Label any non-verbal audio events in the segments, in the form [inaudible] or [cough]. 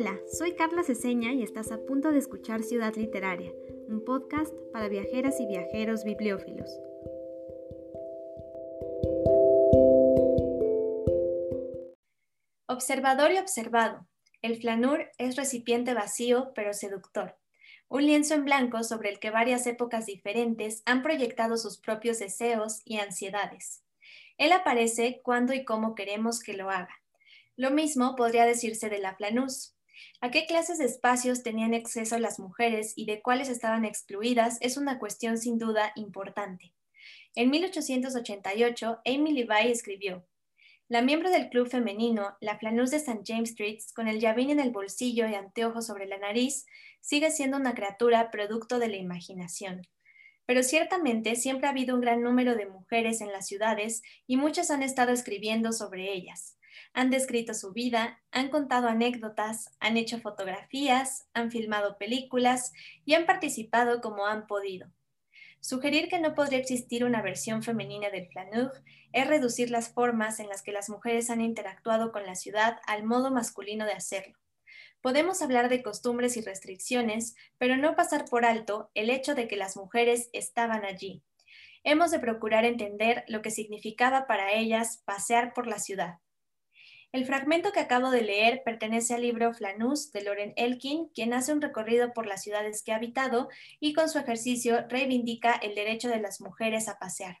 Hola, soy Carla Ceseña y estás a punto de escuchar Ciudad Literaria, un podcast para viajeras y viajeros bibliófilos. Observador y observado. El flanur es recipiente vacío pero seductor. Un lienzo en blanco sobre el que varias épocas diferentes han proyectado sus propios deseos y ansiedades. Él aparece cuando y cómo queremos que lo haga. Lo mismo podría decirse de la planús. ¿A qué clases de espacios tenían acceso las mujeres y de cuáles estaban excluidas es una cuestión sin duda importante. En 1888, Amy Levi escribió, la miembro del club femenino, la Flanús de St. James Street, con el llavín en el bolsillo y anteojos sobre la nariz, sigue siendo una criatura producto de la imaginación. Pero ciertamente siempre ha habido un gran número de mujeres en las ciudades y muchas han estado escribiendo sobre ellas han descrito su vida, han contado anécdotas, han hecho fotografías, han filmado películas y han participado como han podido. Sugerir que no podría existir una versión femenina del flaneur es reducir las formas en las que las mujeres han interactuado con la ciudad al modo masculino de hacerlo. Podemos hablar de costumbres y restricciones, pero no pasar por alto el hecho de que las mujeres estaban allí. Hemos de procurar entender lo que significaba para ellas pasear por la ciudad el fragmento que acabo de leer pertenece al libro Flanús de Loren Elkin, quien hace un recorrido por las ciudades que ha habitado y con su ejercicio reivindica el derecho de las mujeres a pasear.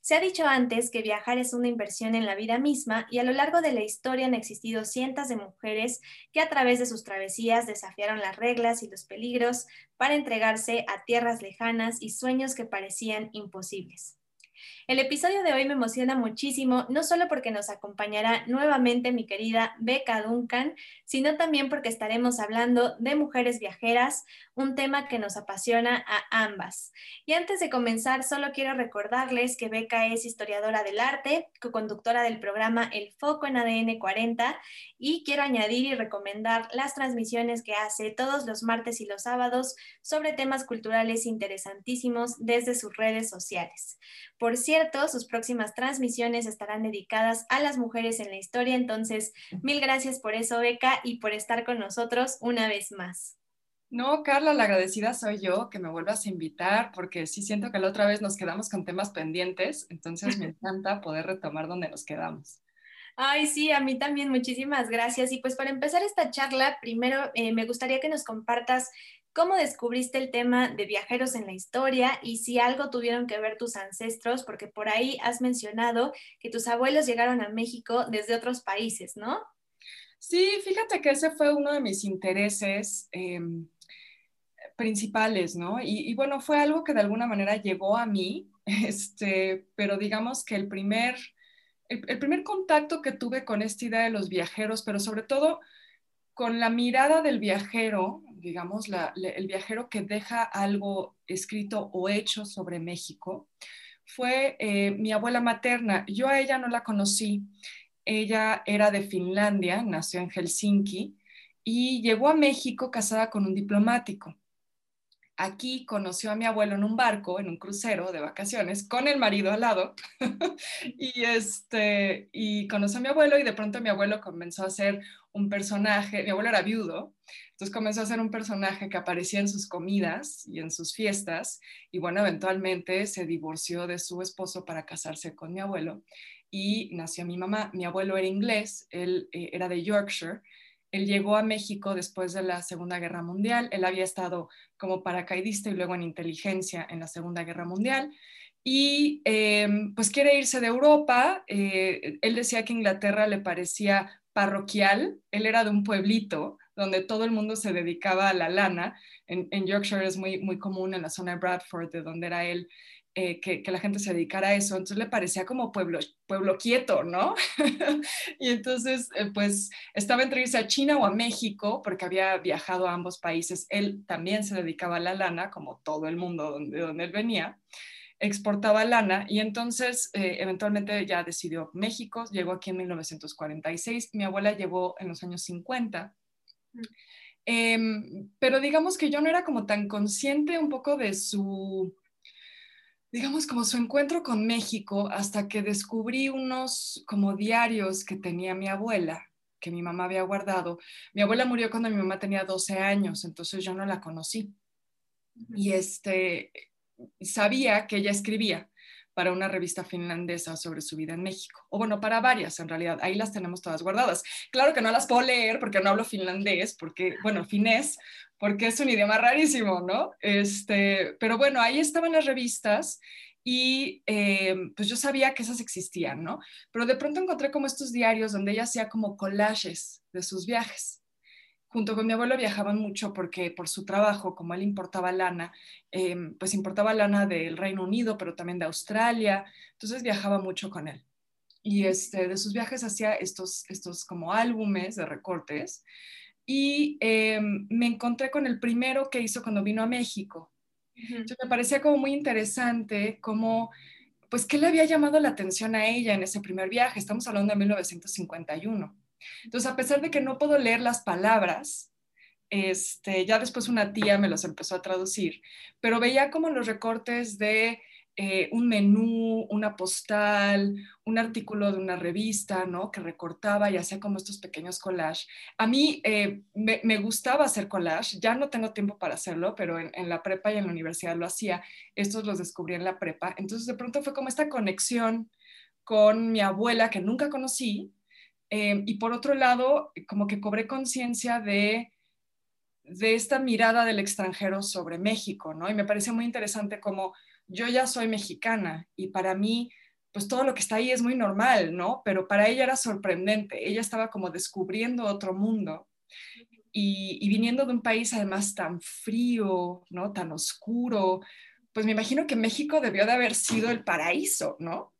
Se ha dicho antes que viajar es una inversión en la vida misma y a lo largo de la historia han existido cientos de mujeres que a través de sus travesías desafiaron las reglas y los peligros para entregarse a tierras lejanas y sueños que parecían imposibles. El episodio de hoy me emociona muchísimo, no solo porque nos acompañará nuevamente mi querida Beca Duncan, sino también porque estaremos hablando de mujeres viajeras, un tema que nos apasiona a ambas. Y antes de comenzar, solo quiero recordarles que Beca es historiadora del arte, co-conductora del programa El Foco en ADN 40 y quiero añadir y recomendar las transmisiones que hace todos los martes y los sábados sobre temas culturales interesantísimos desde sus redes sociales. Por cierto, sus próximas transmisiones estarán dedicadas a las mujeres en la historia, entonces mil gracias por eso, Beca, y por estar con nosotros una vez más. No, Carla, la agradecida soy yo, que me vuelvas a invitar, porque sí siento que la otra vez nos quedamos con temas pendientes, entonces me [laughs] encanta poder retomar donde nos quedamos. Ay, sí, a mí también, muchísimas gracias. Y pues para empezar esta charla, primero eh, me gustaría que nos compartas ¿Cómo descubriste el tema de viajeros en la historia y si algo tuvieron que ver tus ancestros? Porque por ahí has mencionado que tus abuelos llegaron a México desde otros países, ¿no? Sí, fíjate que ese fue uno de mis intereses em, principales, ¿no? Y, bueno, fue algo que de alguna manera llegó a mí, [laughs] este, pero digamos que el primer, el primer contacto que tuve con esta idea de los viajeros, pero sobre todo con la mirada del viajero, digamos, el viajero que deja algo escrito o hecho sobre México, fue eh, mi abuela materna. Yo a ella no la conocí. Ella era de Finlandia, nació en Helsinki y llegó a México casada con un diplomático. Aquí conoció a mi abuelo en un barco, en un crucero de vacaciones, con el marido al lado. [laughs] y, este, y conoció a mi abuelo y de pronto mi abuelo comenzó a hacer un personaje, mi abuelo era viudo, entonces comenzó a ser un personaje que aparecía en sus comidas y en sus fiestas y bueno, eventualmente se divorció de su esposo para casarse con mi abuelo y nació mi mamá. Mi abuelo era inglés, él eh, era de Yorkshire. Él llegó a México después de la Segunda Guerra Mundial. Él había estado como paracaidista y luego en inteligencia en la Segunda Guerra Mundial y em, pues quiere irse de Europa. Eh, él decía que Inglaterra le parecía parroquial, él era de un pueblito donde todo el mundo se dedicaba a la lana. En, Yorkshire es muy, muy común, en la zona de Bradford, de donde era él, eh, que, la gente se dedicara a eso. Entonces le parecía como pueblo, pueblo quieto, ¿no? [laughs] y entonces, eh, pues estaba entre irse a China o a México, porque había viajado a ambos países. Él también se dedicaba a la lana, como todo el mundo donde, donde él venía exportaba lana y entonces eh, eventualmente ya decidió México, llegó aquí en 1946, mi abuela llegó en los años 50. Em, pero digamos que yo no era como tan consciente un poco de su, digamos, como su encuentro con México hasta que descubrí unos como diarios que tenía mi abuela, que mi mamá había guardado. Mi abuela murió cuando mi mamá tenía 12 años, entonces yo no la conocí. Y este, sabía que ella escribía para una revista finlandesa sobre su vida en México. O bueno, para varias en realidad. Ahí las tenemos todas guardadas. Claro que no las puedo leer porque no hablo finlandés, porque, bueno, finés, porque es un idioma rarísimo, ¿no? Este, pero bueno, ahí estaban las revistas y eh, pues yo sabía que esas existían, ¿no? Pero de pronto encontré como estos diarios donde ella hacía como collages de sus viajes. Junto con mi abuelo viajaban mucho porque por su trabajo, como él importaba lana, eh, pues importaba lana del Reino Unido, pero también de Australia, entonces viajaba mucho con él. Y este, de sus viajes hacía estos, estos como álbumes de recortes y eh, me encontré con el primero que hizo cuando vino a México, me parecía como muy interesante cómo, pues, qué le había llamado la atención a ella en ese primer viaje. Estamos hablando de 1951. Entonces, a pesar de que no puedo leer las palabras, este, ya después una tía me los empezó a traducir, pero veía como los recortes de eh, un menú, una postal, un artículo de una revista, ¿no? Que recortaba y hacía como estos pequeños collages. A mí eh, me, gustaba hacer collage, ya no tengo tiempo para hacerlo, pero en, la prepa y en la universidad lo hacía. Estos los descubrí en la prepa. Entonces de pronto fue como esta conexión con mi abuela que nunca conocí. Eh, y por otro lado, como que cobré conciencia de de esta mirada del extranjero sobre México, ¿no? Y me pareció muy interesante como yo ya soy mexicana y para mí, pues todo lo que está ahí es muy normal, ¿no? Pero para ella era sorprendente, ella estaba como descubriendo otro mundo y, viniendo de un país además tan frío, ¿no? Tan oscuro, pues me imagino que México debió de haber sido el paraíso, ¿no?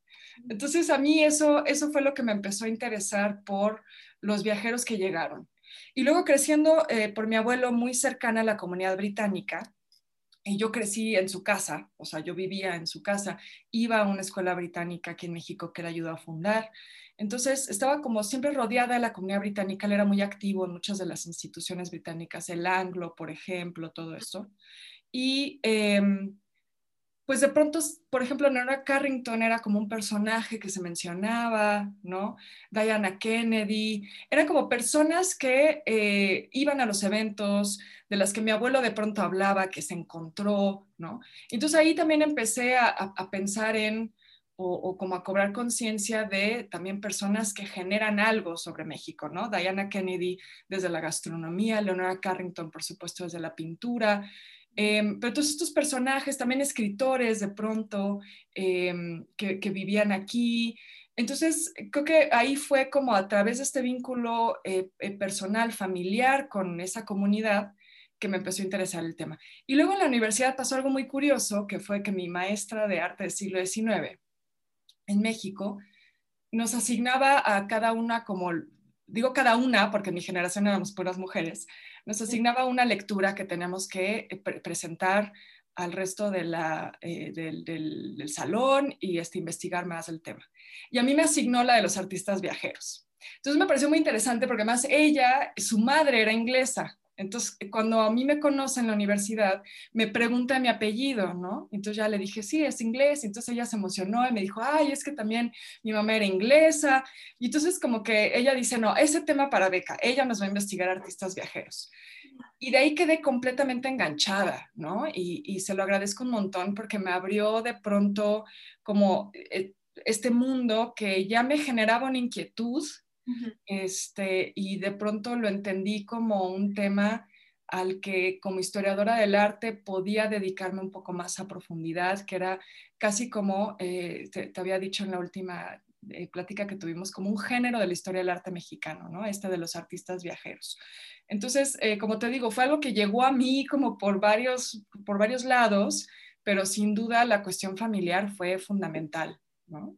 Entonces a mí eso, eso fue lo que me empezó a interesar por los viajeros que llegaron. Y luego creciendo eh, por mi abuelo muy cercana a la comunidad británica, y yo crecí en su casa, o sea, yo vivía en su casa, iba a una escuela británica aquí en México que él ayudó a fundar. Entonces, estaba como siempre rodeada de la comunidad británica, él era muy activo en muchas de las instituciones británicas, el Anglo, por ejemplo, todo esto. Y em, pues de pronto, por ejemplo, Nora Carrington era como un personaje que se mencionaba, ¿no? Diana Kennedy, eran como personas que eh, iban a los eventos, de las que mi abuelo de pronto hablaba, que se encontró, ¿no? Entonces ahí también empecé a, pensar en, o, como a cobrar conciencia de también personas que generan algo sobre México, ¿no? Diana Kennedy desde la gastronomía, Leonora Carrington, por supuesto, desde la pintura, Em, pero todos estos personajes, también escritores de pronto, em, que, vivían aquí. Entonces, creo que ahí fue como a través de este vínculo eh, eh, personal, familiar con esa comunidad, que me empezó a interesar el tema. Y luego en la universidad pasó algo muy curioso, que fue que mi maestra de arte del siglo XIX en México nos asignaba a cada una como, digo cada una porque en mi generación éramos puras mujeres, nos asignaba una lectura que tenemos que eh, presentar al resto de la, eh, del, salón y este, investigar más el tema. Y a mí me asignó la de los artistas viajeros. Entonces me pareció muy interesante porque además ella, su madre era inglesa, entonces, cuando a mí me conoce en la universidad, me pregunta mi apellido, ¿no? Entonces ya le dije, sí, es inglés. Entonces ella se emocionó y me dijo, ay, es que también mi mamá era inglesa. Y entonces como que ella dice, no, ese tema para beca, ella nos va a investigar artistas viajeros. Y de ahí quedé completamente enganchada, ¿no? Y, y se lo agradezco un montón porque me abrió de pronto como eh, este mundo que ya me generaba una inquietud este, y de pronto lo entendí como un tema al que como historiadora del arte podía dedicarme un poco más a profundidad, que era casi como, eh, te, había dicho en la última eh, plática que tuvimos, como un género de la historia del arte mexicano, ¿no? Este de los artistas viajeros. Entonces, eh, como te digo, fue algo que llegó a mí como por varios, por varios lados, pero sin duda la cuestión familiar fue fundamental, ¿no?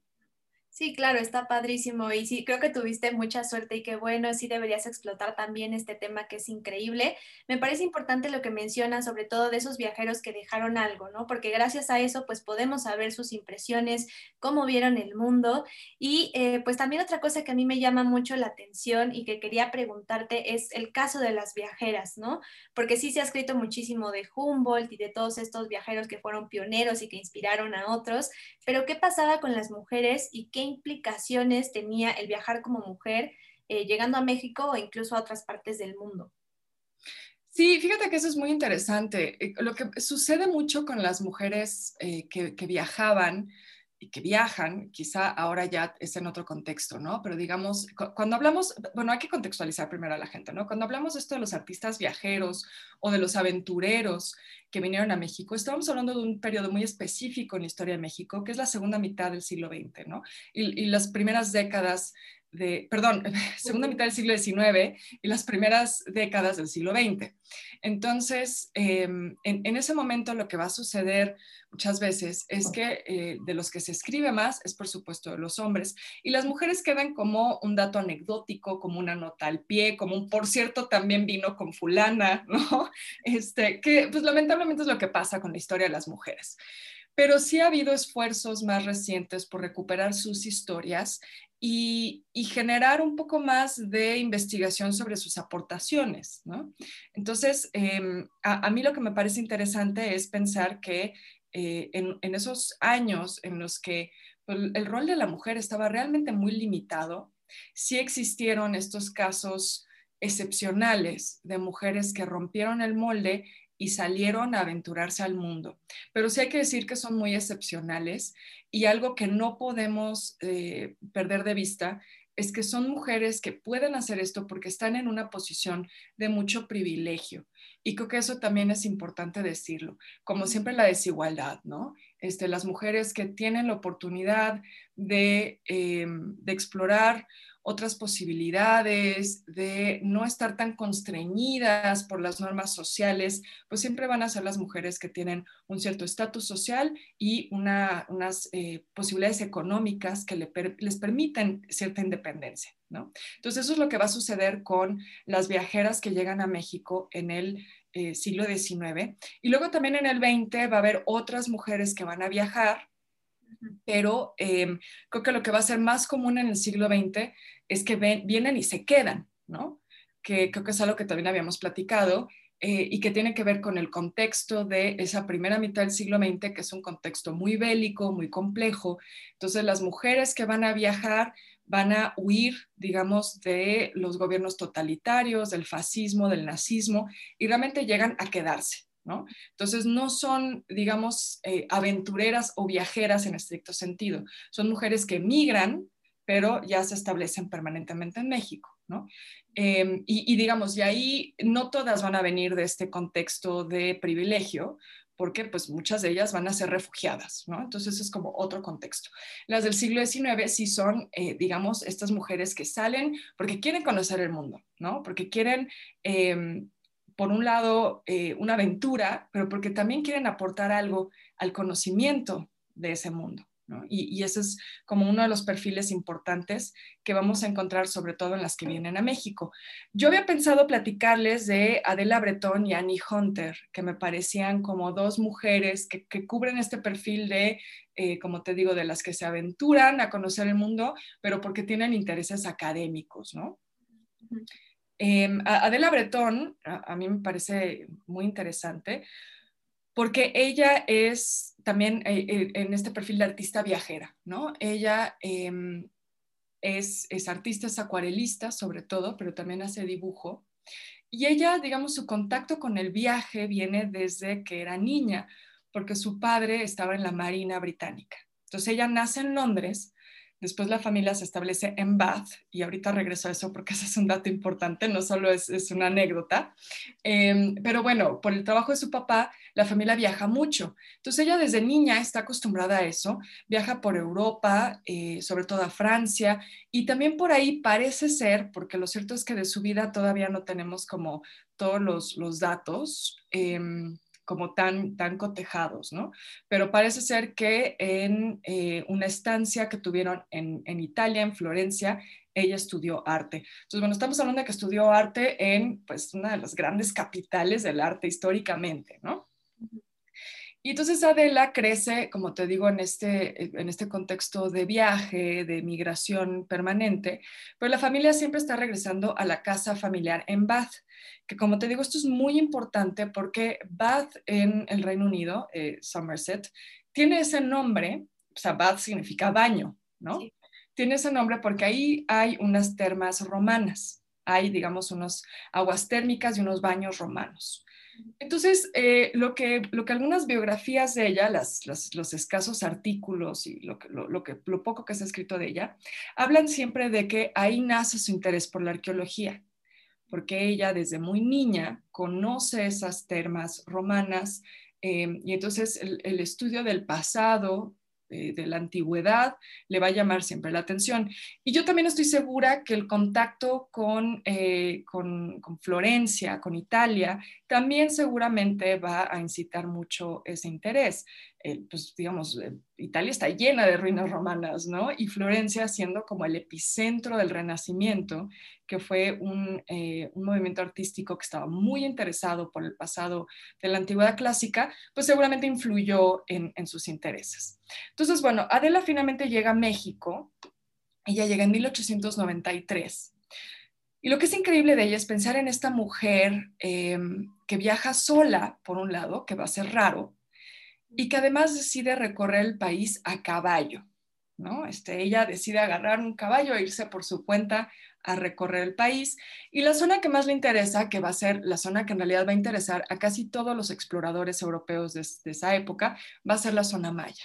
Sí, claro, está padrísimo y sí, creo que tuviste mucha suerte y qué bueno, sí deberías explotar también este tema que es increíble. Me parece importante lo que mencionas, sobre todo de esos viajeros que dejaron algo, ¿no? Porque gracias a eso, pues podemos saber sus impresiones, cómo vieron el mundo y eh, pues también otra cosa que a mí me llama mucho la atención y que quería preguntarte es el caso de las viajeras, ¿no? Porque sí se ha escrito muchísimo de Humboldt y de todos estos viajeros que fueron pioneros y que inspiraron a otros, pero ¿qué pasaba con las mujeres y qué implicaciones tenía el viajar como mujer eh, llegando a México o incluso a otras partes del mundo. Sí, fíjate que eso es muy interesante. Eh, lo que sucede mucho con las mujeres eh, que, que, viajaban y que viajan, quizá ahora ya es en otro contexto, ¿no? Pero digamos, cuando hablamos, bueno, hay que contextualizar primero a la gente, ¿no? Cuando hablamos esto de los artistas viajeros o de los aventureros que vinieron a México, estamos hablando de un periodo muy específico en la historia de México, que es la segunda mitad del siglo XX, ¿no? Y, y las primeras décadas perdón, [laughs] segunda mitad del siglo XIX y las primeras décadas del siglo XX. Entonces, em, en, ese momento lo que va a suceder muchas veces es que eh, de los que se escribe más es por supuesto de los hombres y las mujeres quedan como un dato anecdótico, como una nota al pie, como un por cierto también vino con fulana, [laughs] ¿no? Este, que pues lamentablemente es lo que pasa con la historia de las mujeres pero sí ha habido esfuerzos más recientes por recuperar sus historias y, generar un poco más de investigación sobre sus aportaciones. ¿no? Entonces, em, a, mí lo que me parece interesante es pensar que eh, en, esos años en los que pues, el rol de la mujer estaba realmente muy limitado, sí existieron estos casos excepcionales de mujeres que rompieron el molde y salieron a aventurarse al mundo. Pero sí hay que decir que son muy excepcionales y algo que no podemos eh, perder de vista es que son mujeres que pueden hacer esto porque están en una posición de mucho privilegio. Y creo que eso también es importante decirlo. Como siempre la desigualdad, ¿no? Este, las mujeres que tienen la oportunidad de, eh, de explorar otras posibilidades, de no estar tan constreñidas por las normas sociales, pues siempre van a ser las mujeres que tienen un cierto estatus social y unas eh, posibilidades económicas que les permiten cierta independencia. ¿no? Entonces eso es lo que va a suceder con las viajeras que llegan a México en el eh, siglo XIX. Y luego también en el XX va a haber otras mujeres que van a viajar pero em, creo que lo que va a ser más común en el siglo XX es que vienen y se quedan, ¿no? Que creo que es algo que también habíamos platicado eh, y que tiene que ver con el contexto de esa primera mitad del siglo XX, que es un contexto muy bélico, muy complejo. Entonces, las mujeres que van a viajar van a huir, digamos, de los gobiernos totalitarios, del fascismo, del nazismo, y realmente llegan a quedarse. ¿no? Entonces no son, digamos, eh, aventureras o viajeras en estricto sentido, son mujeres que migran, pero ya se establecen permanentemente en México, ¿no? Em, y, digamos, y ahí no todas van a venir de este contexto de privilegio, porque pues muchas de ellas van a ser refugiadas, ¿no? Entonces es como otro contexto. Las del siglo XIX sí son, eh, digamos, estas mujeres que salen porque quieren conocer el mundo, ¿no? Porque quieren em, por un lado, eh, una aventura, pero porque también quieren aportar algo al conocimiento de ese mundo. Y, ese es como uno de los perfiles importantes que vamos a encontrar, sobre todo en las que vienen a México. Yo había pensado platicarles de Adela Bretón y Annie Hunter, que me parecían como dos mujeres que, cubren este perfil de, eh, como te digo, de las que se aventuran a conocer el mundo, pero porque tienen intereses académicos, ¿no? Em, Adela Bretón, a, mí me parece muy interesante, porque ella es también eh, eh, en este perfil de artista viajera, ¿no? Ella em, es, es, artista, es acuarelista sobre todo, pero también hace dibujo. Y ella, digamos, su contacto con el viaje viene desde que era niña, porque su padre estaba en la Marina Británica. Entonces ella nace en Londres, Después la familia se establece en Bath, y ahorita regreso a eso porque [laughs] ese es un dato importante, no solo es, una anécdota. Em, pero bueno, por el trabajo de su papá, la familia viaja mucho. Entonces ella desde niña está acostumbrada a eso, viaja por Europa, eh, sobre todo a Francia, y también por ahí parece ser, porque lo cierto es que de su vida todavía no tenemos como todos los, datos. Em, como tan, tan cotejados, ¿no? Pero parece ser que en eh, una estancia que tuvieron en, en, Italia, en Florencia, ella estudió arte. Entonces, bueno, estamos hablando de que estudió arte en, pues, una de las grandes capitales del arte históricamente, ¿no? Y entonces Adela crece, como te digo, en este, en este contexto de viaje, de migración permanente, pero la familia siempre está regresando a la casa familiar en Bath, que como te digo, esto es muy importante porque Bath en el Reino Unido, eh, Somerset, tiene ese nombre, o sea, Bath significa baño, ¿no? tiene ese nombre porque ahí hay unas termas romanas, hay, digamos, unas aguas térmicas y unos baños romanos. Entonces, eh, lo, que, lo que algunas biografías de ella, los escasos artículos y lo, lo, que, lo poco que se ha escrito de ella, hablan siempre de que ahí nace su interés por la arqueología, porque ella desde muy niña conoce esas termas romanas eh, y entonces el, estudio del pasado de la antigüedad le va a llamar siempre la atención. Y yo también estoy segura que el contacto con, eh, con, Florencia, con Italia, también seguramente va a incitar mucho ese interés. Eh, pues digamos, eh, Italia está llena de ruinas romanas, ¿no? Y Florencia siendo como el epicentro del Renacimiento, que fue un, eh, un, movimiento artístico que estaba muy interesado por el pasado de la antigüedad clásica, pues seguramente influyó en, en sus intereses. Entonces, bueno, Adela finalmente llega a México, ella llega en 1893. Y lo que es increíble de ella es pensar en esta mujer que viaja sola, por un lado, que va a ser raro, y que además decide recorrer el país a caballo. ¿no? Este, ella decide agarrar un caballo e irse por su cuenta a recorrer el país. Y la zona que más le interesa, que va a ser la zona que en realidad va a interesar a casi todos los exploradores europeos de, esa época, va a ser la zona maya.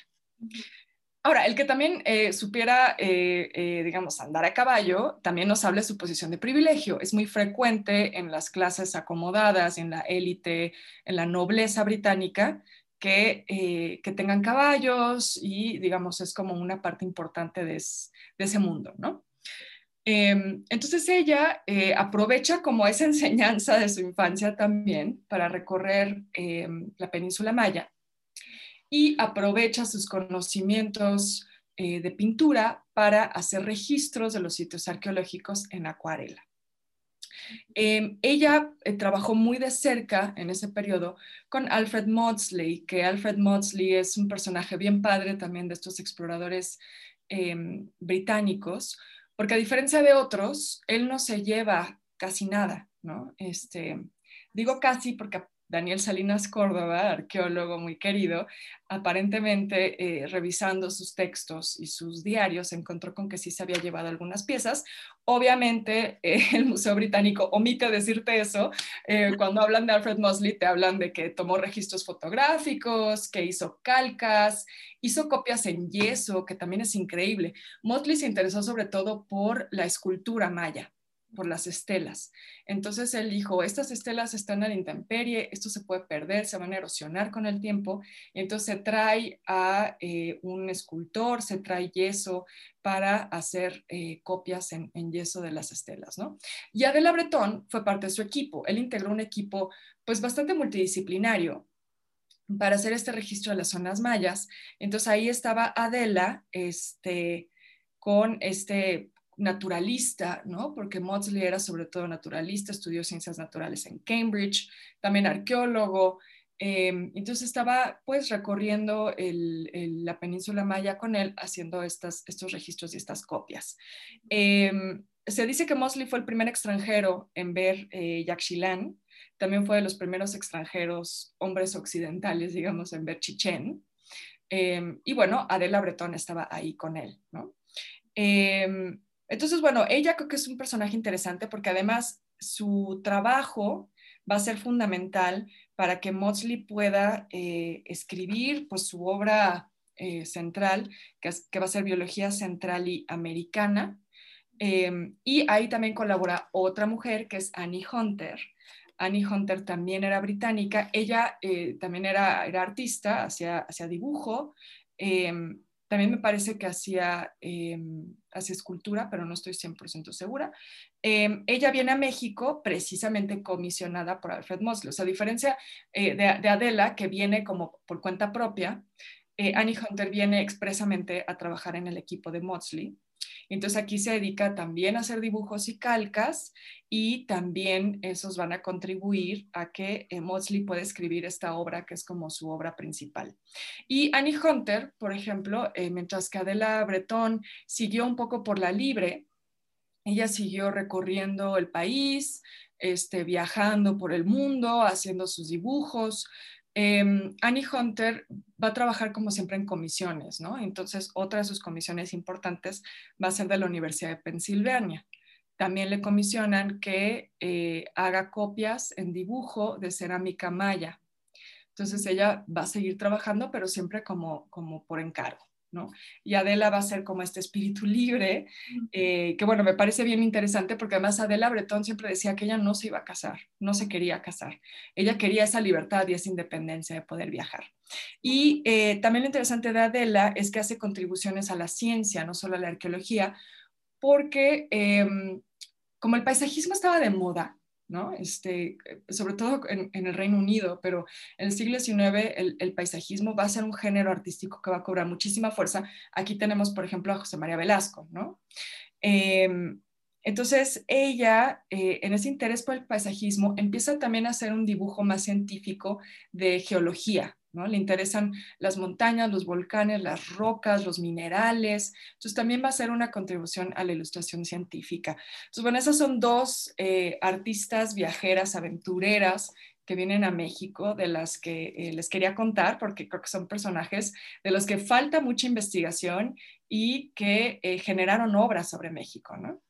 Ahora, el que también eh, supiera, eh, eh, digamos, andar a caballo, también nos habla de su posición de privilegio. Es muy frecuente en las clases acomodadas, en la élite, en la nobleza británica, eh, que, tengan caballos y, digamos, es como una parte importante de, ese mundo, ¿no? Em, entonces ella eh, aprovecha como esa [laughs] enseñanza de su infancia también para recorrer em, la península maya y aprovecha sus conocimientos eh, de pintura para hacer registros de los sitios arqueológicos en acuarela. Em, ella eh, trabajó muy de cerca en ese periodo con Alfred Maudsley, que Alfred Maudsley es un personaje bien padre también de estos exploradores em, británicos, porque a diferencia de otros, él no se lleva casi nada, ¿no? Este, digo casi porque Daniel Salinas Córdoba, arqueólogo muy querido, aparentemente eh, revisando sus textos y sus diarios encontró con que sí se había llevado algunas piezas. Obviamente eh, [laughs] el Museo Británico omite decirte eso. Eh, [laughs] cuando hablan de Alfred Mosley te hablan de que tomó registros fotográficos, que hizo calcas, hizo copias en yeso, que también es increíble. Mosley se interesó sobre todo por la escultura maya por las estelas. Entonces él dijo, estas estelas están a la intemperie, esto se puede perder, se van a erosionar con el tiempo. Entonces se trae a eh, un escultor, se trae yeso para hacer eh, copias en, yeso de las estelas, ¿no? Y Adela Bretón fue parte de su equipo. Él integró un equipo pues bastante multidisciplinario para hacer este registro de las zonas mayas. Entonces ahí estaba Adela, este, con este naturalista, ¿no? Porque Maudsley era sobre todo naturalista, estudió ciencias naturales en Cambridge, también arqueólogo. Em, entonces estaba pues recorriendo la península maya con él, haciendo estos registros y estas copias. Em, se dice que Mosley fue el primer extranjero en ver eh, Yaxchilán, también fue de los primeros extranjeros, hombres occidentales, digamos, en ver Chichén. Em, y bueno, Adela Bretón estaba ahí con él, ¿no? Entonces, bueno, ella creo que es un personaje interesante porque además su trabajo va a ser fundamental para que Maudsley pueda eh, escribir pues, su obra eh, central, que, va a ser Biología Central y Americana. Em, y ahí también colabora otra mujer que es Annie Hunter. Annie Hunter también era británica, ella eh, también era, era artista, hacía, hacía dibujo, em, también me parece que hacía, hacía escultura, pero no estoy 100% segura. Em, ella viene a México precisamente comisionada por Alfred Mosley. O sea, a diferencia eh, de, Adela, que viene como por cuenta propia, eh, Annie Hunter viene expresamente a trabajar en el equipo de Mosley. Entonces aquí se dedica también a hacer dibujos y calcas y también esos van a contribuir a que eh, Mosley pueda escribir esta obra que es como su obra principal. Y Annie Hunter, por ejemplo, eh, mientras que Adela Bretón siguió un poco por la libre, ella siguió recorriendo el país, este, viajando por el mundo, haciendo sus dibujos, Em, Annie Hunter va a trabajar como siempre en comisiones, ¿no? Entonces, otra de sus comisiones importantes va a ser de la Universidad de Pensilvania. También le comisionan que eh, haga copias en dibujo de cerámica maya. Entonces, ella va a seguir trabajando, pero siempre como, como por encargo. Y Adela va a ser como este espíritu libre, eh, que bueno, me parece bien interesante porque además Adela Bretón siempre decía que ella no se iba a casar, no se quería casar. Ella quería esa libertad y esa independencia de poder viajar. Y eh, también lo interesante de Adela es que hace contribuciones a la ciencia, no solo a la arqueología, porque em, como el paisajismo estaba de moda, este, sobre todo en, el Reino Unido, pero en el siglo XIX el, paisajismo va a ser un género artístico que va a cobrar muchísima fuerza. Aquí tenemos, por ejemplo, a José María Velasco. Em, entonces, ella, eh, en ese interés por el paisajismo, empieza también a hacer un dibujo más científico de geología, le interesan las montañas, los volcanes, las rocas, los minerales. Entonces también va a ser una contribución a la ilustración científica. Entonces, bueno, esas son dos eh, artistas viajeras, aventureras que vienen a México, de las que eh, les quería contar, porque creo que son personajes de los que falta mucha investigación y que eh, generaron obras sobre México, ¿no?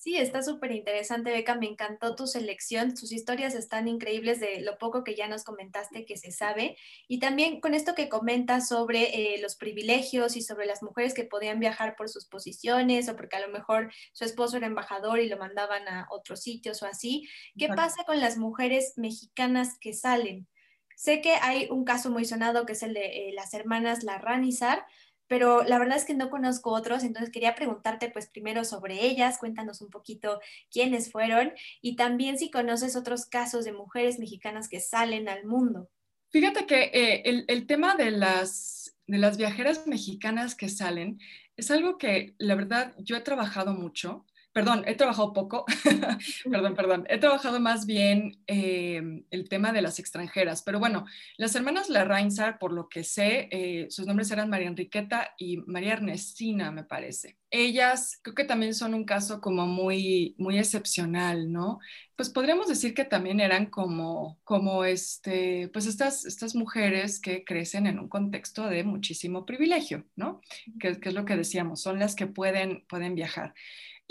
Sí, está súper interesante, Beca. Me encantó tu selección. Sus historias están increíbles de lo poco que ya nos comentaste que se sabe. Y también con esto que comentas sobre eh, los privilegios y sobre las mujeres que podían viajar por sus posiciones o porque a lo mejor su esposo era embajador y lo mandaban a otros sitios o así. ¿Qué pasa con las mujeres mexicanas que salen? Sé que hay un caso muy sonado que es el de eh, las hermanas Larranizar, pero la verdad es que no conozco otros, entonces quería preguntarte pues primero sobre ellas, cuéntanos un poquito quiénes fueron y también si conoces otros casos de mujeres mexicanas que salen al mundo. Fíjate que eh, el, el, tema de las, de las viajeras mexicanas que salen es algo que la verdad yo he trabajado mucho perdón, he trabajado poco, [laughs] perdón, perdón, he trabajado más bien eh, el tema de las extranjeras, pero bueno, las hermanas Larrainzar, por lo que sé, eh, sus nombres eran María Enriqueta y María Ernestina, me parece. Ellas creo que también son un caso como muy, muy excepcional, ¿no? Pues podríamos decir que también eran como, como este, pues estas, estas mujeres que crecen en un contexto de muchísimo privilegio, ¿no? Que, que es lo que decíamos, son las que pueden, pueden viajar.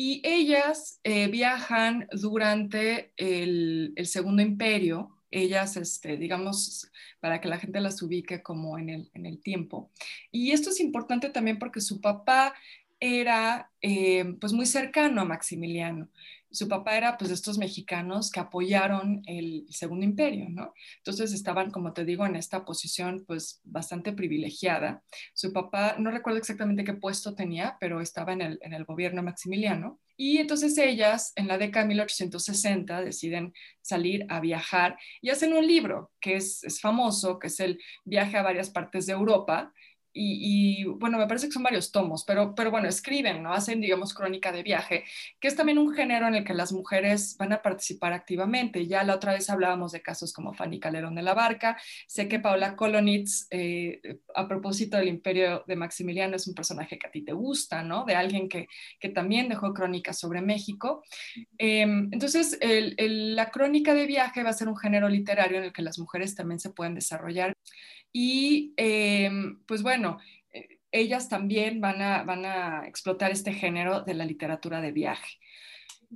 Y ellas eh, viajan durante el, Segundo Imperio, ellas, este, digamos, para que la gente las ubique como en el, tiempo. Y esto es importante también porque su papá era eh, pues muy cercano a Maximiliano su papá era pues de estos mexicanos que apoyaron el Segundo Imperio, ¿no? Entonces estaban, como te digo, en esta posición pues bastante privilegiada. Su papá, no recuerdo exactamente qué puesto tenía, pero estaba en el, en el gobierno maximiliano. Y entonces ellas, en la década de 1860, deciden salir a viajar y hacen un libro que es, es famoso, que es el viaje a varias partes de Europa, y, bueno, me parece que son varios tomos, pero, pero bueno, escriben, ¿no? Hacen, digamos, crónica de viaje, que es también un género en el que las mujeres van a participar activamente. Ya la otra vez hablábamos de casos como Fanny Calderón de la Barca. Sé que Paula Kolonitz, eh, a propósito del imperio de Maximiliano, es un personaje que a ti te gusta, ¿no? De alguien que, que también dejó crónicas sobre México. Em, entonces, la crónica de viaje va a ser un género literario en el que las mujeres también se pueden desarrollar. Y em, pues bueno, eh, ellas también van a, van a explotar este género de la literatura de viaje.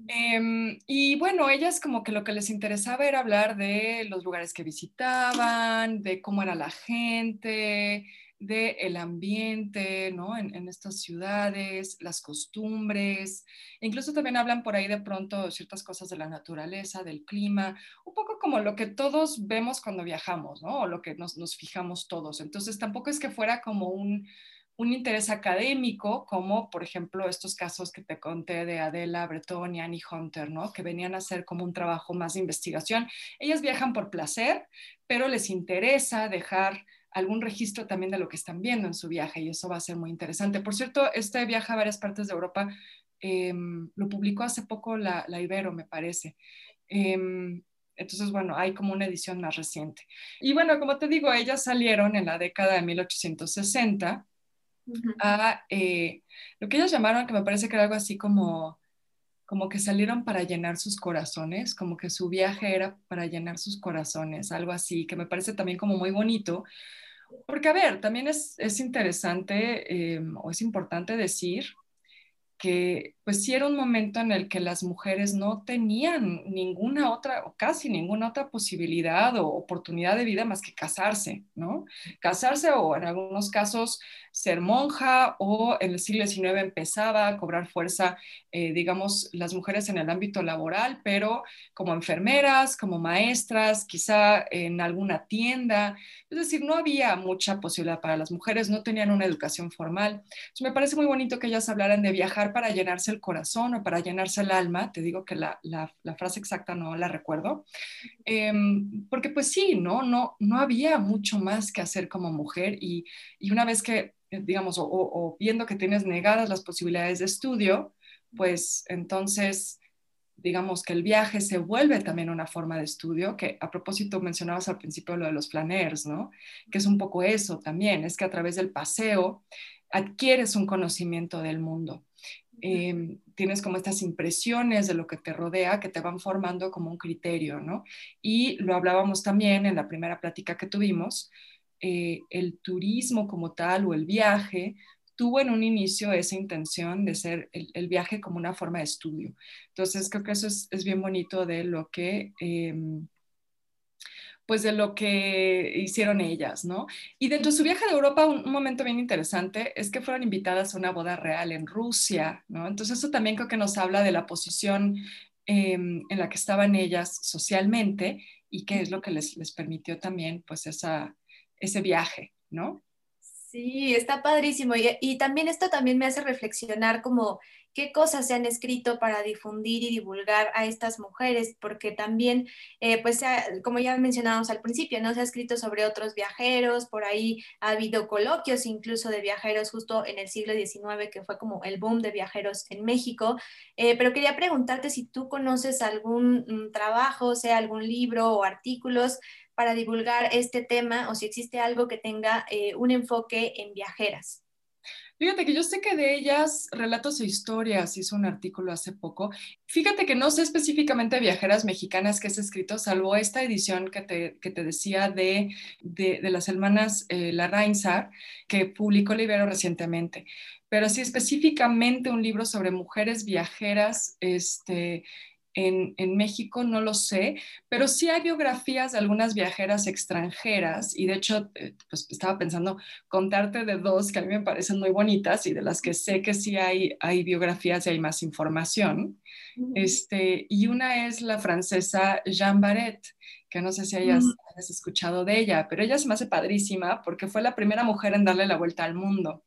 Em, y bueno, ellas como que lo que les interesaba era hablar de los lugares que visitaban, de cómo era la gente, del ambiente, ¿no? En, estas ciudades, las costumbres, incluso también hablan por ahí de pronto ciertas cosas de la naturaleza, del clima, un poco como lo que todos vemos cuando viajamos, ¿no? O lo que nos, nos fijamos todos. Entonces tampoco es que fuera como un, un interés académico, como por ejemplo estos casos que te conté de Adela Breton y Annie Hunter, ¿no? que venían a hacer como un trabajo más de investigación. Ellas viajan por placer, pero les interesa dejar algún registro también de lo que están viendo en su viaje y eso va a ser muy interesante. Por cierto, este viaje a varias partes de Europa em, lo publicó hace poco la, Ibero, me parece. Em, entonces, bueno, hay como una edición más reciente. Y bueno, como te digo, ellas salieron en la década de 1860 a eh, lo que ellas llamaron, que me parece que era algo así como como que salieron para llenar sus corazones, como que su viaje era para llenar sus corazones, algo así, que me parece también como muy bonito. Porque, a ver, también es, interesante eh, o es importante decir que pues sí era un momento en el que las mujeres no tenían ninguna otra o casi ninguna otra posibilidad o oportunidad de vida más que casarse, ¿no? Casarse o en algunos casos ser monja o en el siglo XIX empezaba a cobrar fuerza, eh, digamos, las mujeres en el ámbito laboral, pero como enfermeras, como maestras, quizá en alguna tienda. Es decir, no había mucha posibilidad para las mujeres, no tenían una educación formal. Me parece muy bonito que ellas hablaran de viajar para llenarse el corazón o para llenarse el alma. Te digo que la, frase exacta no la recuerdo. Em, porque pues sí, ¿no? No, no había mucho más que hacer como mujer y, y una vez que eh, digamos, o, viendo que tienes negadas las posibilidades de estudio, pues entonces, digamos que el viaje se vuelve también una forma de estudio, que a propósito mencionabas al principio lo de los flaners, ¿no? Que es un poco eso también, es que a través del paseo adquieres un conocimiento del mundo. Em, tienes como estas impresiones de lo que te rodea que te van formando como un criterio, ¿no? Y lo hablábamos también en la primera plática que tuvimos, eh, el turismo como tal o el viaje tuvo en un inicio esa intención de ser el, viaje como una forma de estudio. Entonces, creo que eso es, bien bonito de lo que... Em, pues de lo que hicieron ellas, ¿no? Y dentro de su viaje de Europa, un, momento bien interesante es que fueron invitadas a una boda real en Rusia, ¿no? Entonces eso también creo que nos habla de la posición em, en la que estaban ellas socialmente y qué es lo que les, les permitió también, pues, esa, ese viaje, ¿no? Sí, está padrísimo. Y, también esto también me hace reflexionar como qué cosas se han escrito para difundir y divulgar a estas mujeres, porque también, eh, pues, como ya mencionábamos al principio, ¿no? Se ha escrito sobre otros viajeros, por ahí ha habido coloquios incluso de viajeros justo en el siglo XIX, que fue como el boom de viajeros en México. Eh, pero quería preguntarte si tú conoces algún mm, trabajo, sea algún libro o artículos para divulgar este tema o si existe algo que tenga eh, un enfoque en viajeras. Fíjate que yo sé que de ellas, Relatos e Historias, hizo un artículo hace poco. Fíjate que no sé específicamente viajeras mexicanas que es escrito, salvo esta edición que te, que te decía de, de, las hermanas eh, La Reinsar, que publicó Libero recientemente. Pero sí específicamente un libro sobre mujeres viajeras, este, en, México no lo sé, pero sí hay biografías de algunas viajeras extranjeras y de hecho, eh, pues estaba pensando contarte de dos que a mí me parecen muy bonitas y de las que sé que sí hay, hay biografías y hay más información. este, y una es la francesa Jean Barret, que no sé si hayas, hayas, escuchado de ella, pero ella se me hace padrísima porque fue la primera mujer en darle la vuelta al mundo.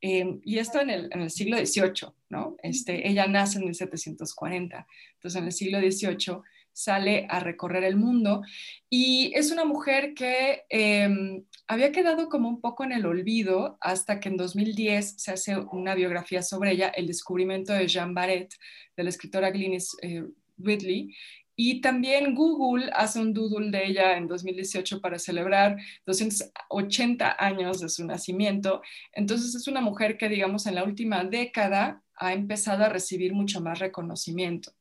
Em, y esto en el, en el, siglo XVIII, ¿no? Este, ella nace en 1740, entonces en el siglo XVIII sale a recorrer el mundo y es una mujer que em, había quedado como un poco en el olvido hasta que en 2010 se hace una biografía sobre ella, El descubrimiento de Jean Barret, de la escritora Glynis eh, Ridley, y también Google hace un doodle de ella en 2018 para celebrar 280 años de su nacimiento. Entonces es una mujer que, digamos, en la última década ha empezado a recibir mucho más reconocimiento.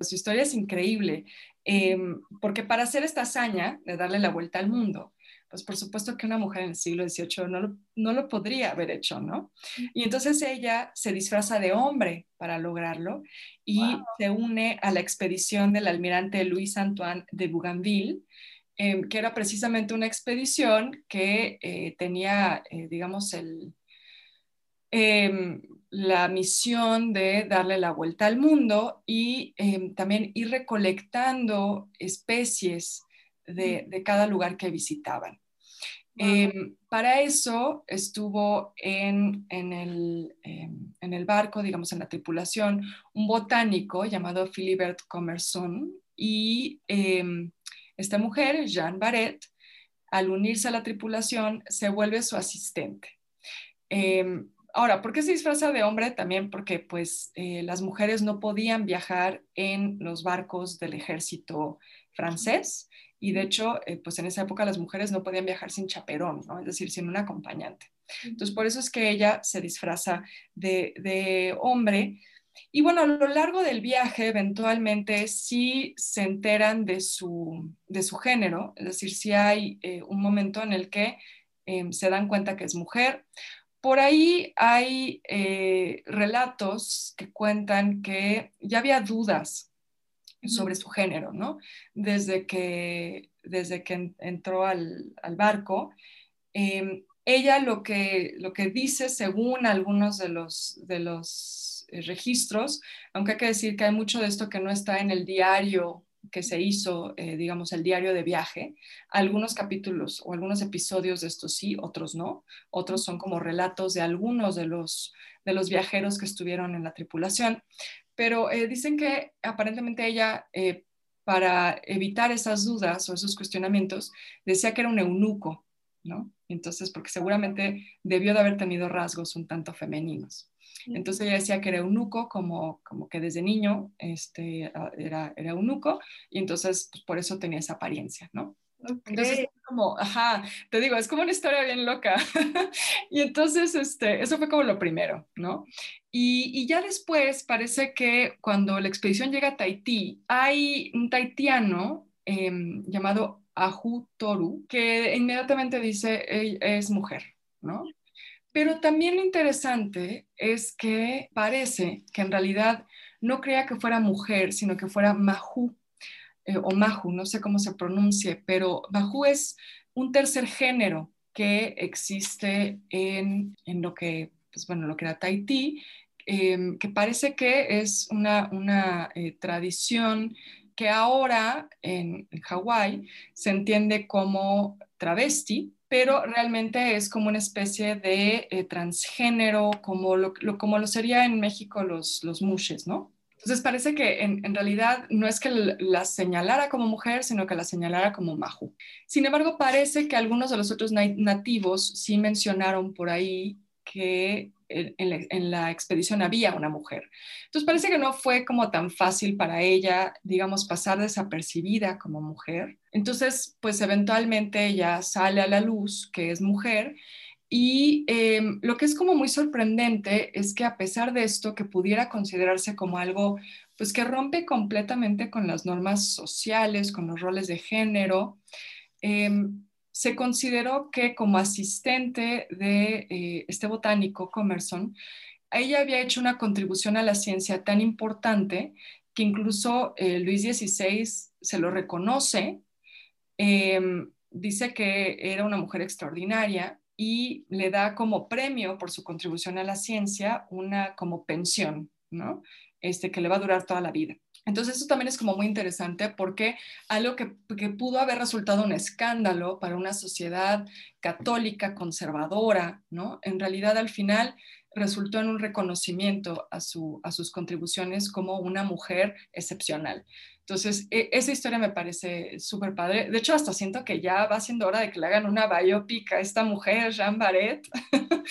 Su historia es increíble, em, porque para hacer esta hazaña de darle la vuelta al mundo, pues por supuesto que una mujer en el siglo XVIII no lo, no lo podría haber hecho, ¿no? Y entonces ella se disfraza de hombre para lograrlo y se une a la expedición del almirante Luis Antoine de Bougainville, em, que era precisamente una expedición que eh, tenía, eh, digamos, el, em, la misión de darle la vuelta al mundo y em, también ir recolectando especies de, de, cada lugar que visitaban. Em, para eso estuvo en, en, el, em, en, el, barco, digamos, en la tripulación, un botánico llamado Philibert Commerson y em, esta mujer, Jean Barret, al unirse a la tripulación, se vuelve su asistente. ahora, ¿por qué se disfraza de hombre? También porque pues eh, las mujeres no podían viajar en los barcos del ejército francés y de hecho, eh, pues en esa época las mujeres no podían viajar sin chaperón, ¿no? es decir, sin un acompañante. Entonces, por eso es que ella se disfraza de, hombre y bueno, a lo largo del viaje, eventualmente sí se enteran de su, de su género, es decir, sí hay eh, un momento en el que em, se dan cuenta que es mujer. Por ahí hay eh, relatos que cuentan que ya había dudas sobre su género, ¿no? Desde que, desde que entró al, al barco. Em, ella lo que, lo que dice, según algunos de los, de los eh, registros, aunque hay que decir que hay mucho de esto que no está en el diario que se hizo, eh, digamos, el diario de viaje, algunos capítulos o algunos episodios de esto sí, otros no, otros son como relatos de algunos de los, de los viajeros que estuvieron en la tripulación, pero eh, dicen que aparentemente ella, para evitar esas dudas o esos cuestionamientos, decía que era un eunuco, ¿no? Entonces, porque seguramente debió de haber tenido rasgos un tanto femeninos. Entonces ella decía que era eunuco, como, como que desde niño este, era, era eunuco, y entonces pues, por eso tenía esa apariencia, ¿no? Entonces, como, ajá, te digo, es como una historia bien loca. [laughs] y entonces, este, eso fue como lo primero, ¿no? Y, y, ya después parece que cuando la expedición llega a Tahití, hay un taitiano em, llamado Ahu Toru, que inmediatamente dice, es mujer, ¿no? Pero también lo interesante es que parece que en realidad no creía que fuera mujer, sino que fuera Mahu, eh, o Mahu, no sé cómo se pronuncie, pero Mahu es un tercer género que existe en, lo que, pues bueno, lo que era Tahití, em, que parece que es una, una eh, tradición que ahora en, Hawái se entiende como travesti, pero realmente es como una especie de eh, transgénero, como lo, como lo sería en México los, los mushes, ¿no? Entonces parece que en, en, realidad no es que la señalara como mujer, sino que la señalara como Mahu. Sin embargo, parece que algunos de los otros nativos sí mencionaron por ahí que en la, expedición había una mujer. Entonces parece que no fue como tan fácil para ella, digamos, pasar desapercibida como mujer. Entonces, pues eventualmente ella sale a la luz que es mujer y em, lo que es como muy sorprendente es que a pesar de esto, que pudiera considerarse como algo, pues que rompe completamente con las normas sociales, con los roles de género, em, se consideró que como asistente de eh, este botánico, Comerson, ella había hecho una contribución a la ciencia tan importante que incluso eh, Luis XVI se lo reconoce, em, dice que era una mujer extraordinaria y le da como premio por su contribución a la ciencia una como pensión, ¿no? Este, que le va a durar toda la vida. Entonces eso también es como muy interesante porque algo que, pudo haber resultado un escándalo para una sociedad católica conservadora, ¿no? En realidad al final resultó en un reconocimiento a, a sus contribuciones como una mujer excepcional. Entonces, e, esa historia me parece súper padre. De hecho, hasta siento que ya va siendo hora de que le hagan una biopic a esta mujer, Jean Barret, [laughs]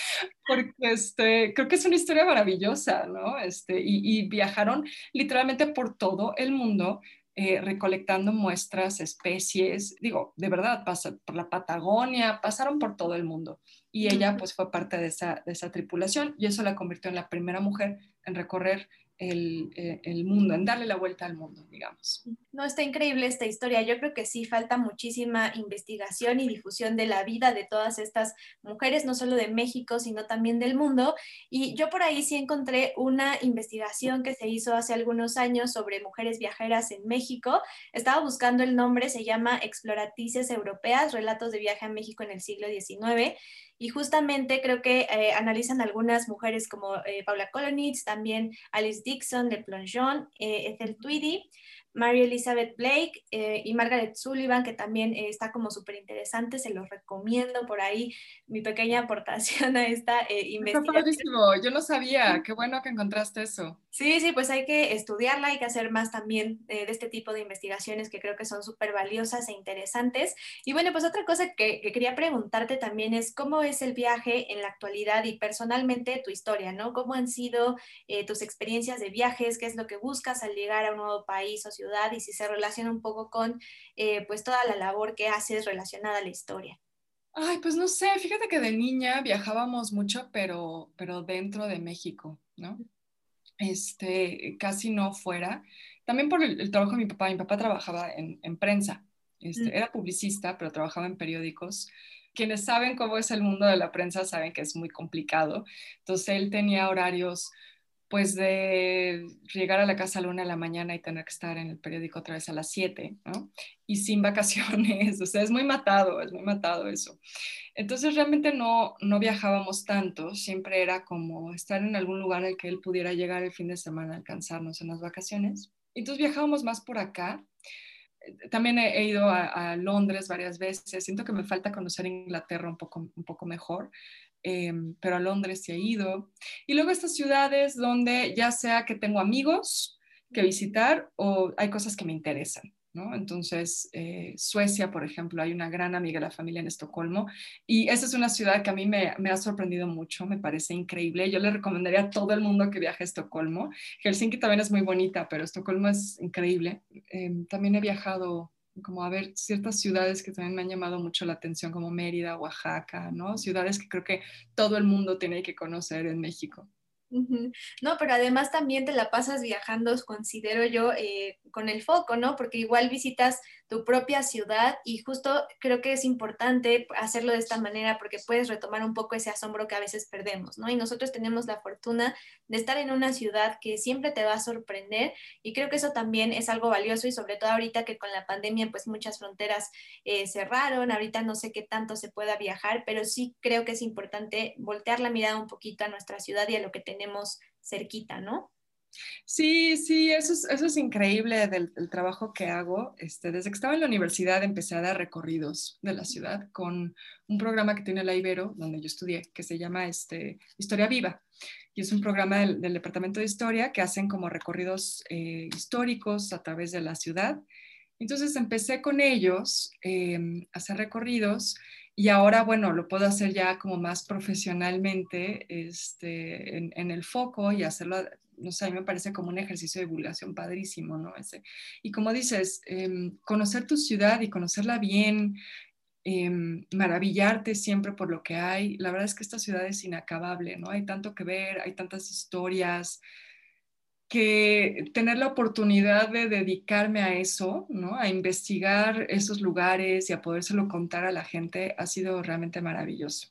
porque este, creo que es una historia maravillosa, ¿no? Este, y, viajaron literalmente por todo el mundo eh, recolectando muestras, especies, digo, de verdad, pasa por la Patagonia, pasaron por todo el mundo. Y ella pues fue parte de esa, de esa tripulación y eso la convirtió en la primera mujer en recorrer eh, el, mundo, en darle la vuelta al mundo, digamos. No, está increíble esta historia. Yo creo que sí falta muchísima investigación y difusión de la vida de todas estas mujeres, no solo de México, sino también del mundo. Y yo por ahí sí encontré una investigación que se hizo hace algunos años sobre mujeres viajeras en México. Estaba buscando el nombre, se llama Exploraticias Europeas, Relatos de Viaje a México en el siglo XIX. Y justamente creo que eh, analizan algunas mujeres como eh, Paula Kolonitz, también Alice Dixon de Plongeon, eh, Ethel Tweedy, Mary Elizabeth Blake eh, y Margaret Sullivan, que también eh, está como súper interesante, se los recomiendo por ahí, mi pequeña aportación [laughs] a esta eh, investigación. yo no sabía, qué bueno que encontraste eso. Sí, sí, pues hay que estudiarla, hay que hacer más también de este tipo de investigaciones que creo que son súper valiosas e interesantes. Y bueno, pues otra cosa que, que, quería preguntarte también es cómo es el viaje en la actualidad y personalmente tu historia, ¿no? ¿Cómo han sido tus experiencias de viajes? ¿Qué es lo que buscas al llegar a un nuevo país o ciudad? Y si se relaciona un poco con eh, pues toda la labor que haces relacionada a la historia. Ay, pues no sé, fíjate que de niña viajábamos mucho, pero, pero dentro de México, ¿no? este, casi no fuera. También por el, trabajo de mi papá. Mi papá trabajaba en, prensa. Este, mm. Era publicista, pero trabajaba en periódicos. Quienes saben cómo es el mundo de la prensa saben que es muy complicado. Entonces él tenía horarios pues de llegar a la casa a la una de la mañana y tener que estar en el periódico otra vez a las siete, ¿no? Y sin [laughs] vacaciones, o sea, es muy matado, es muy matado eso. Entonces realmente no, no viajábamos tanto, siempre era como estar en algún lugar al que él pudiera llegar el fin de semana a alcanzarnos en las vacaciones. Entonces viajábamos más por acá. También he, ido a, Londres varias veces, siento que me falta conocer Inglaterra un poco, un poco mejor, Em, pero a Londres sí he ido. Y luego estas ciudades donde ya sea que tengo amigos que visitar o hay cosas que me interesan. ¿no? Entonces, eh, Suecia, por ejemplo, hay una gran amiga de la familia en Estocolmo y esa es una ciudad que a mí me, me, ha sorprendido mucho, me parece increíble. Yo le recomendaría a todo el mundo que viaje a Estocolmo. Helsinki también es muy bonita, pero Estocolmo es increíble. Em, también he viajado como a ver ciertas ciudades que también me han llamado mucho la atención, como Mérida, Oaxaca, ¿no? Ciudades que creo que todo el mundo tiene que conocer en México. No, pero además también te la pasas viajando, considero yo, eh, con el foco, ¿no? Porque igual visitas tu propia ciudad y justo creo que es importante hacerlo de esta manera porque puedes retomar un poco ese asombro que a veces perdemos, ¿no? Y nosotros tenemos la fortuna de estar en una ciudad que siempre te va a sorprender y creo que eso también es algo valioso y sobre todo ahorita que con la pandemia pues muchas fronteras eh, cerraron, ahorita no sé qué tanto se pueda viajar, pero sí creo que es importante voltear la mirada un poquito a nuestra ciudad y a lo que tenemos cerquita, ¿no? Sí, sí, eso es, eso es increíble del, trabajo que hago. Este, desde que estaba en la universidad empecé a dar recorridos de la ciudad con un programa que tiene la Ibero, donde yo estudié, que se llama este, Historia Viva. Y es un programa del, Departamento de Historia que hacen como recorridos eh, históricos a través de la ciudad. Entonces empecé con ellos em, a hacer recorridos y ahora, bueno, lo puedo hacer ya como más profesionalmente este, en, el foco y hacerlo no sé, a mí me parece como un ejercicio de divulgación padrísimo, ¿no? Ese. Y como dices, em, conocer tu ciudad y conocerla bien, em, maravillarte siempre por lo que hay. La verdad es que esta ciudad es inacabable, ¿no? Hay tanto que ver, hay tantas historias, que tener la oportunidad de dedicarme a eso, ¿no? A investigar esos lugares y a podérselo contar a la gente ha sido realmente maravilloso.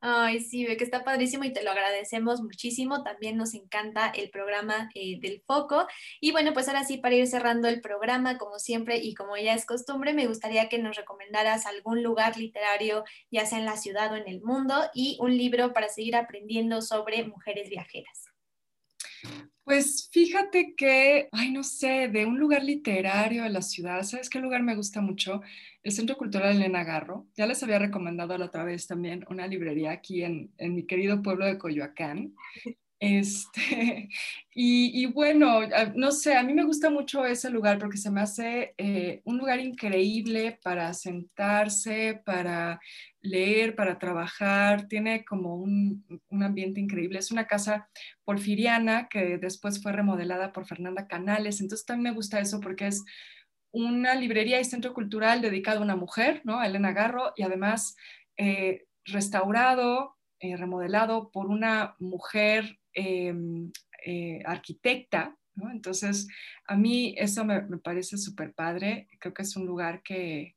Ay, sí, ve que está padrísimo y te lo agradecemos muchísimo. También nos encanta el programa eh, del foco. Y bueno, pues ahora sí, para ir cerrando el programa, como siempre y como ya es costumbre, me gustaría que nos recomendaras algún lugar literario, ya sea en la ciudad o en el mundo, y un libro para seguir aprendiendo sobre mujeres viajeras. Pues fíjate que, ay, no sé, de un lugar literario de la ciudad, ¿sabes qué lugar me gusta mucho? El Centro Cultural Elena Garro. Ya les había recomendado la otra vez también una librería aquí en, en mi querido pueblo de Coyoacán. Este, [laughs] y, bueno, no sé, a mí me gusta mucho ese lugar porque se me hace eh, un lugar increíble para sentarse, para leer, para trabajar, tiene como un, un, ambiente increíble. Es una casa porfiriana que después fue remodelada por Fernanda Canales, entonces también me gusta eso porque es una librería y centro cultural dedicado a una mujer, ¿no? A Elena Garro, y además eh, restaurado, eh, remodelado por una mujer Em, eh, arquitecta, ¿no? Entonces, a mí eso me, parece súper padre, creo que es un lugar que,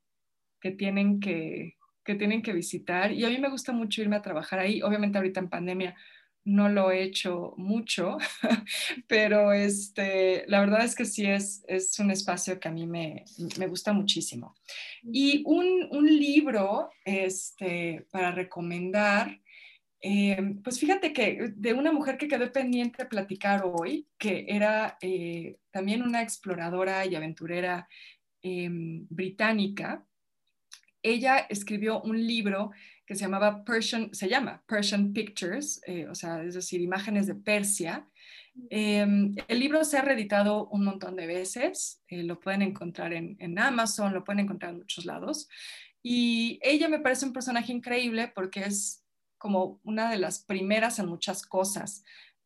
que tienen que, que tienen que visitar y a mí me gusta mucho irme a trabajar ahí, obviamente ahorita en pandemia no lo he hecho mucho, [laughs] pero este, la verdad es que sí es, es un espacio que a mí me, me gusta muchísimo. Y un, un, libro este, para recomendar, eh, pues fíjate que de una mujer que quedó pendiente de platicar hoy, que era eh, también una exploradora y aventurera em, británica, ella escribió un libro que se llamaba Persian, se llama Persian Pictures, eh, o sea, es decir, imágenes de Persia. Em, el libro se ha reeditado un montón de veces, lo pueden encontrar en, en Amazon, lo pueden encontrar en muchos lados. Y ella me parece un personaje increíble porque es como una de las primeras en muchas cosas.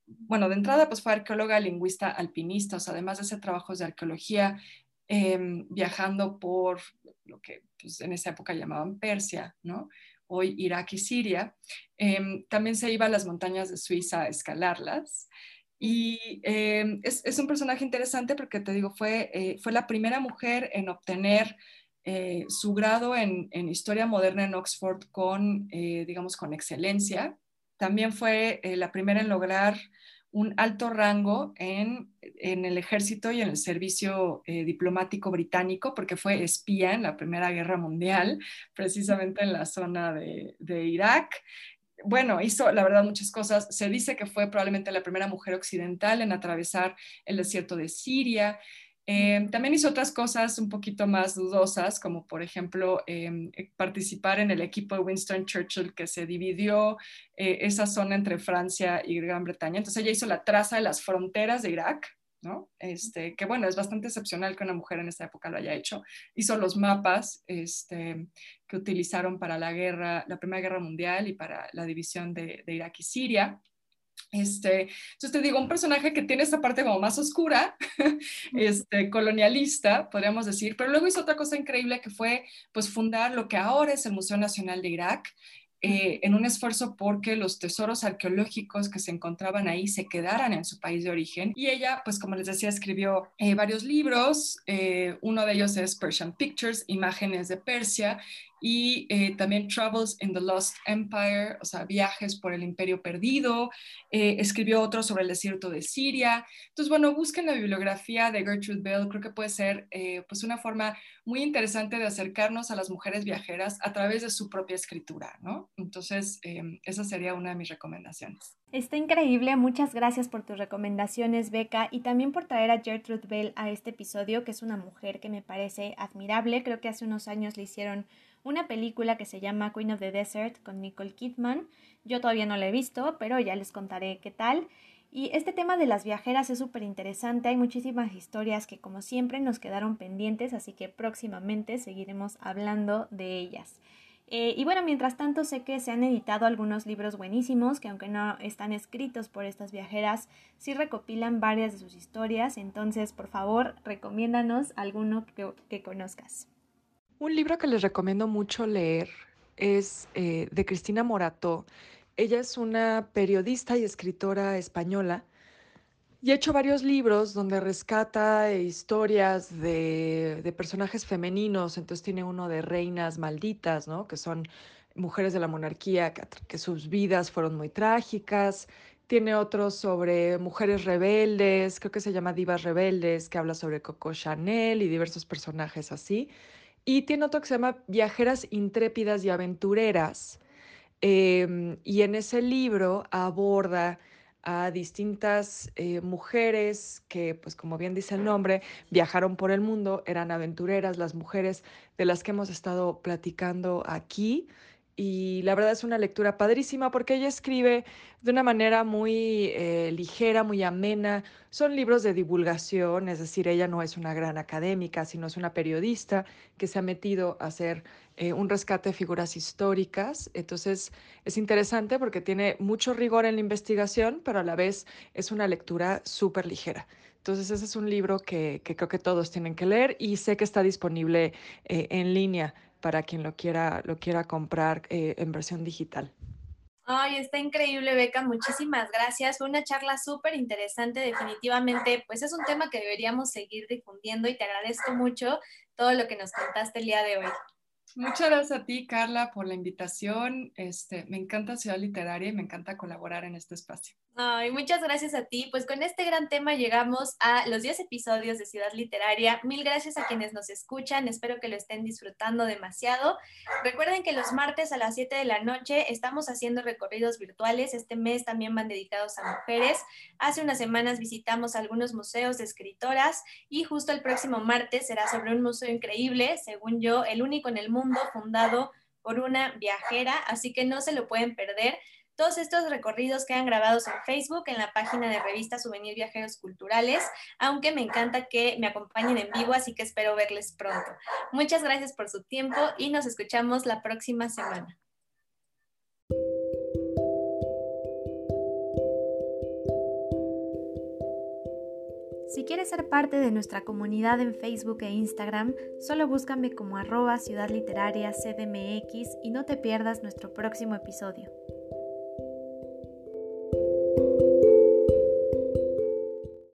Bueno, de entrada, pues fue arqueóloga, lingüista, alpinista, o sea, además de hacer trabajos de arqueología, em, viajando por lo que pues, en esa época llamaban Persia, ¿no? Hoy Irak y Siria. Em, también se iba a las montañas de Suiza a escalarlas. Y eh, es, un personaje interesante porque te digo, fue, eh, fue la primera mujer en obtener eh, su grado en, historia moderna en Oxford con, digamos, con excelencia. También fue la primera en lograr un alto rango en, el ejército y en el servicio diplomático británico, porque fue espía en la Primera Guerra Mundial, [laughs] precisamente en la zona de Irak bueno, hizo la verdad muchas cosas. Se dice que fue probablemente la primera mujer occidental en atravesar el desierto de Siria. Eh, también hizo otras cosas un poquito más dudosas, como por ejemplo em, eh, participar en el equipo de Winston Churchill que se dividió eh, esa zona entre Francia y Gran Bretaña. Entonces ella hizo la traza de las fronteras de Irak este, que bueno, es bastante excepcional que una mujer en esta época lo haya hecho. Hizo los mapas este, que utilizaron para la guerra, la Primera Guerra Mundial y para la división de, Irak y Siria. Este, entonces te digo, un personaje que tiene esta parte como más oscura, [laughs] este, colonialista, podríamos decir, pero luego hizo otra cosa increíble que fue pues fundar lo que ahora es el Museo Nacional de Irak, eh, en un esfuerzo porque los tesoros arqueológicos que se encontraban ahí se quedaran en su país de origen. Y ella, pues como les decía, escribió eh, varios libros. Eh, uno de ellos es Persian Pictures, Imágenes de Persia, y eh, también Travels in the Lost Empire, o sea, viajes por el imperio perdido. Eh, escribió otro sobre el desierto de Siria. Entonces, bueno, busquen la bibliografía de Gertrude Bell. Creo que puede ser eh, pues una forma muy interesante de acercarnos a las mujeres viajeras a través de su propia escritura, ¿no? Entonces, esa sería una de mis recomendaciones. Está increíble, muchas gracias por tus recomendaciones, Beca, y también por traer a Gertrude Bell a este episodio, que es una mujer que me parece admirable. Creo que hace unos años le hicieron una película que se llama Queen of the Desert con Nicole Kidman. Yo todavía no la he visto, pero ya les contaré qué tal. Y este tema de las viajeras es súper interesante, hay muchísimas historias que como siempre nos quedaron pendientes, así que próximamente seguiremos hablando de ellas. Eh, y bueno, mientras tanto sé que se han editado algunos libros buenísimos que aunque no están escritos por estas viajeras, sí recopilan varias de sus historias, entonces por favor recomiéndanos alguno que conozcas. Un libro que les recomiendo mucho leer es eh, de Cristina Morató. Ella es una periodista y escritora española y ha hecho varios libros donde rescata historias de, personajes femeninos. Entonces tiene uno de reinas malditas, ¿no? Que son mujeres de la monarquía, que, que sus vidas fueron muy trágicas. Tiene otro sobre mujeres rebeldes, creo que se llama Divas Rebeldes, que habla sobre Coco Chanel y diversos personajes así. Y tiene otro que se llama Viajeras intrépidas y aventureras. Em, y en ese libro aborda a distintas eh, mujeres que, pues como bien dice el nombre, viajaron por el mundo, eran aventureras, las mujeres de las que hemos estado platicando aquí y la verdad es una lectura padrísima porque ella escribe de una manera muy eh, ligera, muy amena. Son libros de divulgación, es decir, ella no es una gran académica, sino es una periodista que se ha metido a hacer eh, un rescate de figuras históricas. Entonces es interesante porque tiene mucho rigor en la investigación, pero a la vez es una lectura súper ligera. Entonces ese es un libro que, creo que todos tienen que leer y sé que está disponible eh, en línea para quien lo quiera, lo quiera comprar eh, en versión digital. Ay, está increíble, Beca. Muchísimas gracias. Fue una charla súper interesante. Definitivamente, pues es un tema que deberíamos seguir difundiendo y te agradezco mucho todo lo que nos contaste el día de hoy. Muchas gracias a ti, Carla, por la invitación. Este, me encanta Ciudad Literaria y me encanta colaborar en este espacio. Ay, muchas gracias a ti. Pues con este gran tema llegamos a los 10 episodios de Ciudad Literaria. Mil gracias a quienes nos escuchan. Espero que lo estén disfrutando demasiado. Recuerden que los martes a las 7 de la noche estamos haciendo recorridos virtuales. Este mes también van dedicados a mujeres. Hace unas semanas visitamos algunos museos de escritoras y justo el próximo martes será sobre un museo increíble, según yo, el único en el fundado por una viajera, así que no se lo pueden perder. Todos estos recorridos quedan grabados en Facebook, en la página de revista Souvenir Viajeros Culturales, aunque me encanta que me acompañen en vivo, así que espero verles pronto. Muchas gracias por su tiempo y nos escuchamos la próxima semana. Si quieres ser parte de nuestra comunidad en Facebook e Instagram, solo búscame como arroba Ciudad Literaria CDMX y no te pierdas nuestro próximo episodio.